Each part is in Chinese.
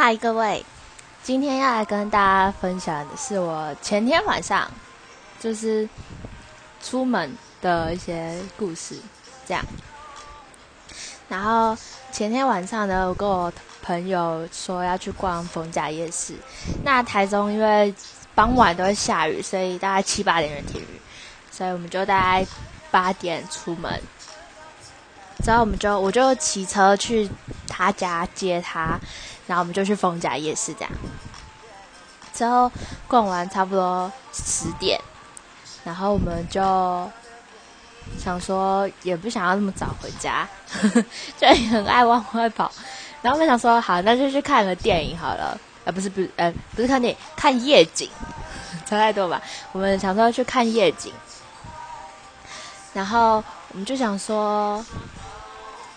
嗨，各位，今天要来跟大家分享的是我前天晚上就是出门的一些故事，这样。然后前天晚上呢，我跟我朋友说要去逛逢甲夜市。那台中因为傍晚都会下雨，所以大概七八点就停雨，所以我们就大概八点出门。之后我们就我就骑车去他家接他。然后我们就去丰甲夜市，这样。之后逛完差不多十点，然后我们就想说，也不想要那么早回家，就很爱往外跑。然后我们想说，好，那就去看个电影好了。呃，不是，不是，呃，不是看电影，看夜景，差太多吧？我们想说去看夜景，然后我们就想说，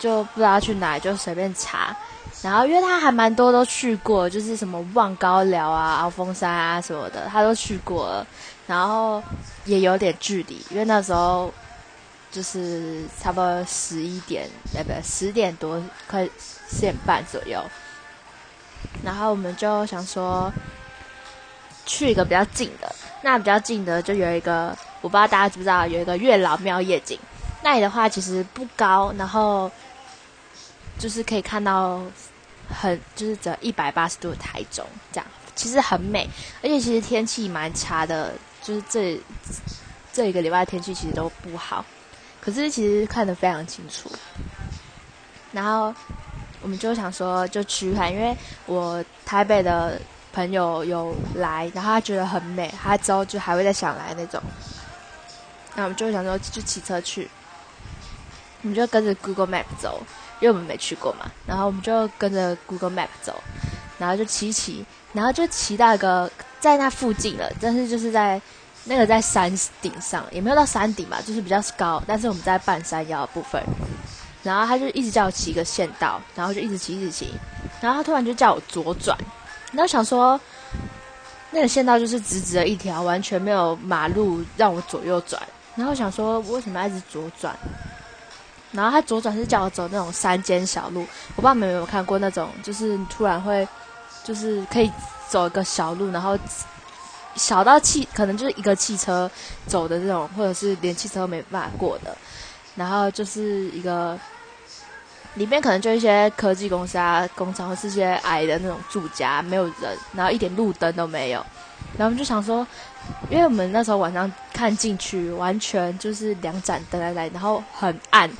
就不知道去哪，就随便查。然后，因为他还蛮多都去过，就是什么望高寮啊、鳌峰山啊什么的，他都去过了。然后也有点距离，因为那时候就是差不多十一点，哎，不，十点多，快十点半左右。然后我们就想说，去一个比较近的。那比较近的就有一个，我不知道大家知不知道，有一个月老庙夜景。那里的话其实不高，然后就是可以看到。很就是这一百八十度的台中这样，其实很美，而且其实天气蛮差的，就是这这一个礼拜天气其实都不好，可是其实看得非常清楚。然后我们就想说就去看，因为我台北的朋友有来，然后他觉得很美，他之后就还会再想来那种。那我们就想说就骑车去，我们就跟着 Google Map 走。因为我们没去过嘛，然后我们就跟着 Google Map 走，然后就骑骑，然后就骑到一个在那附近了，但是就是在那个在山顶上，也没有到山顶吧，就是比较高，但是我们在半山腰的部分，然后他就一直叫我骑一个县道，然后就一直骑一直骑，然后他突然就叫我左转，然后想说那个县道就是直直的一条，完全没有马路让我左右转，然后想说为什么要一直左转？然后他左转是叫我走那种山间小路，我不知道你有没有看过那种，就是突然会，就是可以走一个小路，然后小到汽可能就是一个汽车走的这种，或者是连汽车都没办法过的，然后就是一个里面可能就一些科技公司啊、工厂或是些矮的那种住家，没有人，然后一点路灯都没有，然后我们就想说，因为我们那时候晚上看进去，完全就是两盏灯来来，然后很暗。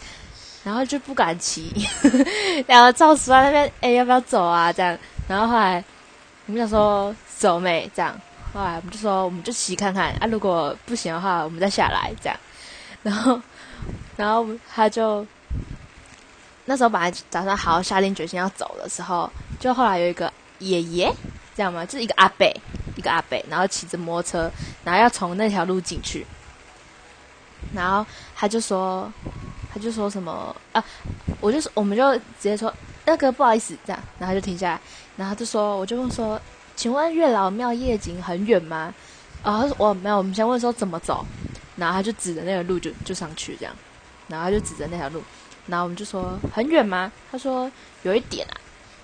然后就不敢骑，然后赵叔在那边，哎，要不要走啊？这样，然后后来我们想说走没？这样，后来我们就说我们就骑看看啊，如果不行的话，我们再下来这样。然后，然后他就那时候本来打算好好下定决心要走的时候，就后来有一个爷爷，这样吗？就是一个阿伯，一个阿伯，然后骑着摩托车，然后要从那条路进去，然后他就说。他就说什么啊？我就说，我们就直接说那个不好意思，这样，然后就停下来，然后就说，我就问说，请问月老庙夜景很远吗？啊，我没有，我们先问说怎么走，然后他就指着那个路就就上去这样，然后他就指着那条路，然后我们就说很远吗？他说有一点啊，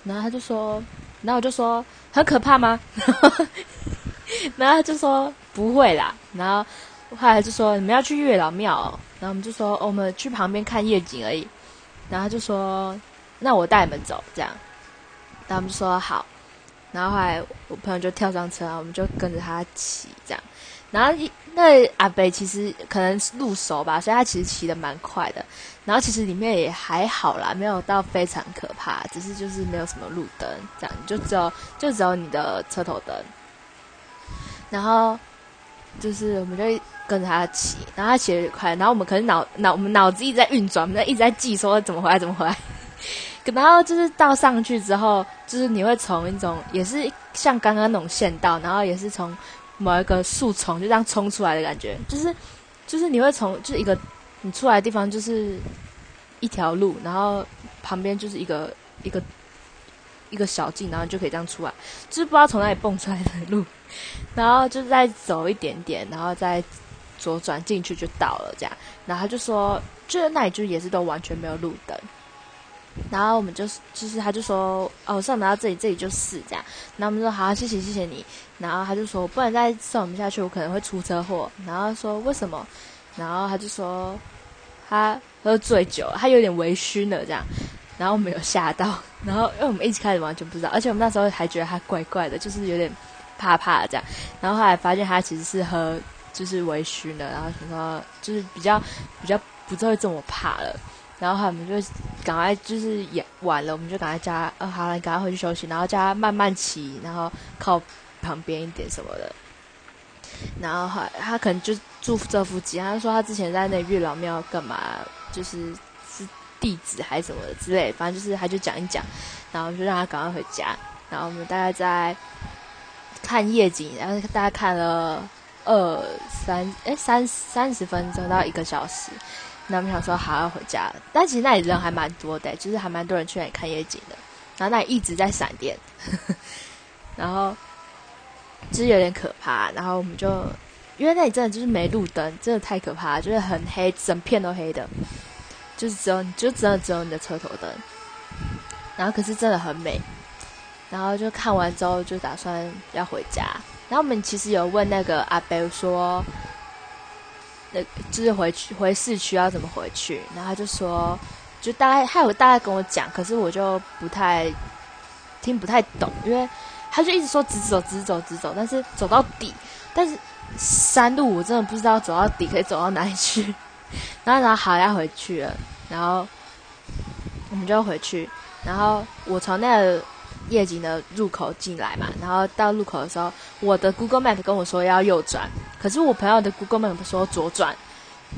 然后他就说，然后我就说很可怕吗？然后他就说不会啦，然后后来就说你们要去月老庙。然后我们就说，我们去旁边看夜景而已。然后就说，那我带你们走，这样。然后我们就说好。然后后来我朋友就跳上车，我们就跟着他骑，这样。然后那阿北其实可能路熟吧，所以他其实骑的蛮快的。然后其实里面也还好啦，没有到非常可怕，只是就是没有什么路灯，这样就只有就只有你的车头灯。然后就是我们就。跟着他骑，然后他骑得快，然后我们可能脑脑我们脑子一直在运转，我们在一直在记说怎么回来怎么回来。然后就是到上去之后，就是你会从一种也是像刚刚那种县道，然后也是从某一个树丛就这样冲出来的感觉，就是就是你会从就是一个你出来的地方就是一条路，然后旁边就是一个一个一个小径，然后就可以这样出来，就是不知道从哪里蹦出来的路，然后就再走一点点，然后再。左转进去就到了，这样，然后他就说，就是那里就也是都完全没有路灯，然后我们就是就是他就说哦上到这里这里就是这样，然后我们说好谢谢谢谢你，然后他就说不能再送我们下去，我可能会出车祸，然后说为什么？然后他就说他喝醉酒，他有点微醺了这样，然后我们有吓到，然后因为我们一直开始完全不知道，而且我们那时候还觉得他怪怪的，就是有点怕怕这样，然后后来发现他其实是喝就是微醺的，然后什么就是比较比较不会这么怕了。然后我们就赶快就是也晚了，我们就赶快叫他，呃，好了，赶快回去休息，然后叫他慢慢骑，然后靠旁边一点什么的。然后还他可能就住这附近，他说他之前在那月老庙干嘛，就是地址还是什么之类，反正就是他就讲一讲，然后就让他赶快回家。然后我们大概在看夜景，然后大概看了二三哎三三十分钟到一个小时。那我们想说好要回家，但其实那里人还蛮多的，就是还蛮多人去那里看夜景的。然后那里一直在闪电，然后就是有点可怕。然后我们就因为那里真的就是没路灯，真的太可怕，就是很黑，整片都黑的，就是只有就真的只有你的车头灯。然后可是真的很美。然后就看完之后就打算要回家。然后我们其实有问那个阿贝说。那就是回去回市区要怎么回去？然后他就说，就大概他有大概跟我讲，可是我就不太听不太懂，因为他就一直说直走直走直走，但是走到底，但是山路我真的不知道走到底可以走到哪里去。然后然后好要回去了，然后我们就回去，然后我从那个夜景的入口进来嘛，然后到路口的时候，我的 Google Map 跟我说要右转。可是我朋友的 Google Map 说左转，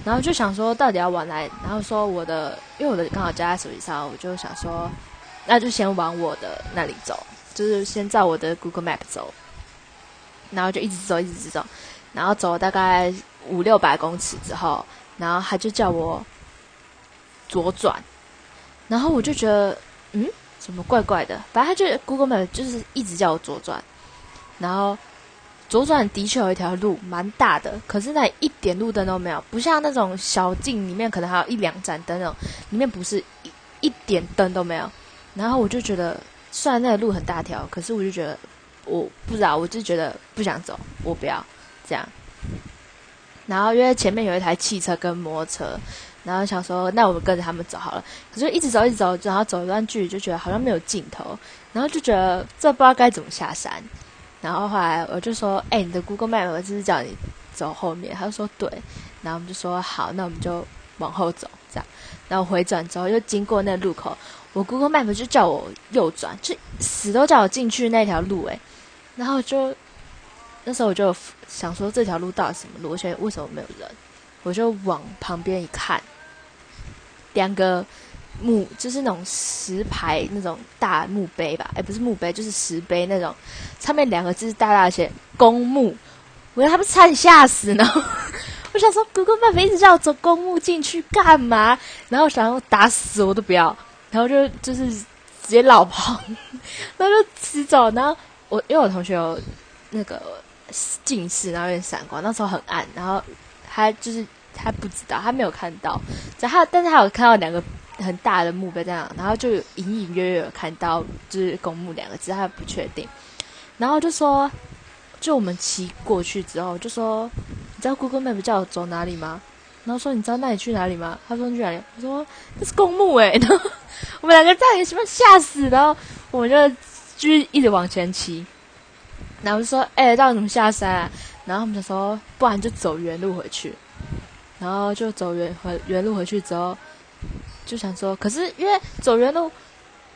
然后就想说到底要往哪？然后说我的，因为我的刚好加在手机上，我就想说，那就先往我的那里走，就是先照我的 Google Map 走，然后就一直走，一直走，然后走了大概五六百公尺之后，然后他就叫我左转，然后我就觉得嗯，怎么怪怪的？反正他就 Google Map 就是一直叫我左转，然后。左转的确有一条路蛮大的，可是那一点路灯都没有，不像那种小径里面可能还有一两盏灯那种，里面不是一一点灯都没有。然后我就觉得，虽然那个路很大条，可是我就觉得我不知道，我就觉得不想走，我不要这样。然后因为前面有一台汽车跟摩托车，然后想说那我们跟着他们走好了。可是一直走一直走，然后走一段距离就觉得好像没有尽头，然后就觉得这不知道该怎么下山。然后后来我就说：“哎，你的 Google Map 就是叫你走后面。”他就说：“对。”然后我们就说：“好，那我们就往后走，这样。”然后回转之后又经过那路口，我 Google Map 就叫我右转，就死都叫我进去那条路。哎，然后就那时候我就想说这条路到底什么路？而且为什么没有人？我就往旁边一看，两个。墓就是那种石牌那种大墓碑吧，哎，不是墓碑，就是石碑那种，上面两个字大大写“公墓”，我他们差点吓死呢。我想说，Google Map 一直叫我走公墓进去干嘛？然后想要打死我都不要，然后就就是直接老跑，然后就直走。然后我因为我同学有那个近视，然后有点闪光，那时候很暗，然后他就是他不知道，他没有看到，然后但是他有看到两个。很大的墓碑这样，然后就隐隐约约有看到就是“公墓”两个字，他不确定。然后就说，就我们骑过去之后，就说你知道 Google Map 叫我走哪里吗？然后说你知道那里去哪里吗？他说去哪里？我说那是公墓哎。然后我们两个在什么吓死，然后我们就就一直往前骑。然后说哎，到底怎么下山？啊？然后我们就说不然就走原路回去。然后就走原回原路回去之后。就想说，可是因为走原路，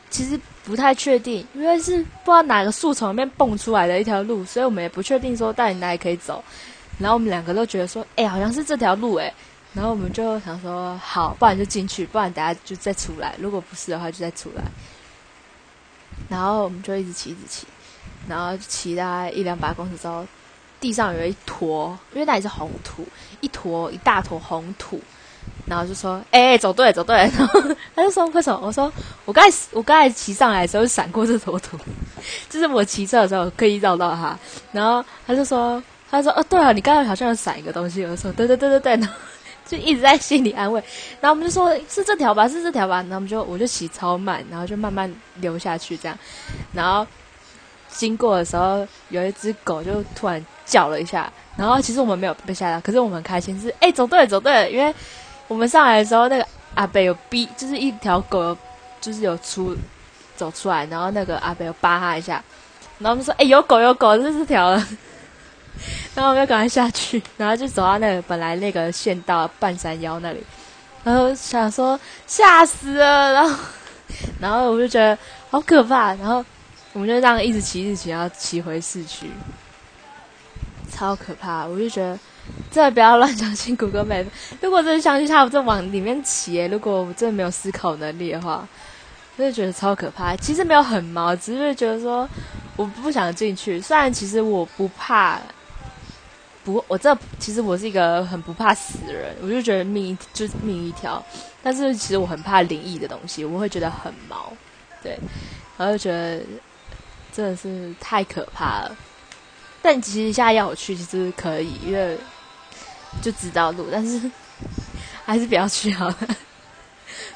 其实不太确定，因为是不知道哪个树丛里面蹦出来的一条路，所以我们也不确定说到底哪里可以走。然后我们两个都觉得说，哎，好像是这条路，哎。然后我们就想说，好，不然就进去，不然等下就再出来。如果不是的话，就再出来。然后我们就一直骑，一直骑，然后骑大概一两百公尺之后，地上有一坨，因为那里是红土，一坨一大坨红土。然后就说：“哎，走对，走对。”然后他就说：“为什么？”我说：“我刚才我刚才骑上来的时候闪过这坨土，就是我骑车的时候可以绕到它。”然后他就说：“他说哦，对啊，你刚才好像有闪一个东西。”我说：“对对对对对。”然后就一直在心里安慰。然后我们就说是这条吧，是这条吧。然后我们就我就骑超慢，然后就慢慢溜下去这样。然后经过的时候，有一只狗就突然叫了一下。然后其实我们没有被吓到，可是我们很开心，是哎走对了走对了，因为我们上来的时候，那个阿北有逼，就是一条狗就是有出走出来，然后那个阿北有扒他一下。然后我们说：“哎，有狗有狗，这是条了。”然后我们就赶快下去，然后就走到那个本来那个县道半山腰那里，然后想说吓死了，然后然后我就觉得好可怕，然后我们就这样一直骑一直骑，然后骑回市区，超可怕！我就觉得真的不要乱相信谷歌 Map，如果真的相信它，我真往里面骑。如果我真的没有思考能力的话。我就觉得超可怕，其实没有很毛，只是觉得说我不想进去。虽然其实我不怕，不，我这其实我是一个很不怕死的人，我就觉得命就是命一条。但是其实我很怕灵异的东西，我会觉得很毛，对，然后就觉得真的是太可怕了。但其实现在要我去，其实可以，因为就知道路，但是 还是不要去好了。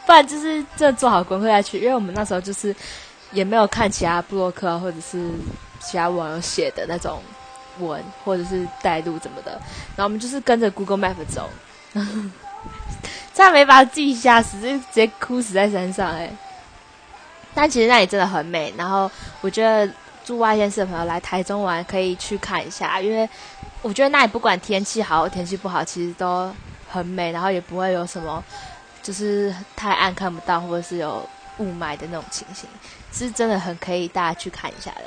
不然就是这做好功课再去，因为我们那时候就是也没有看其他布洛克或者是其他网友写的那种文或者是带路怎么的，然后我们就是跟着 Google Map 走，差点没把自己吓死，就直接哭死在山上哎。但其实那里真的很美，然后我觉得住外县市的朋友来台中玩可以去看一下，因为我觉得那里不管天气好天气不好，其实都很美，然后也不会有什么。就是太暗看不到，或者是有雾霾的那种情形，是真的很可以大家去看一下的。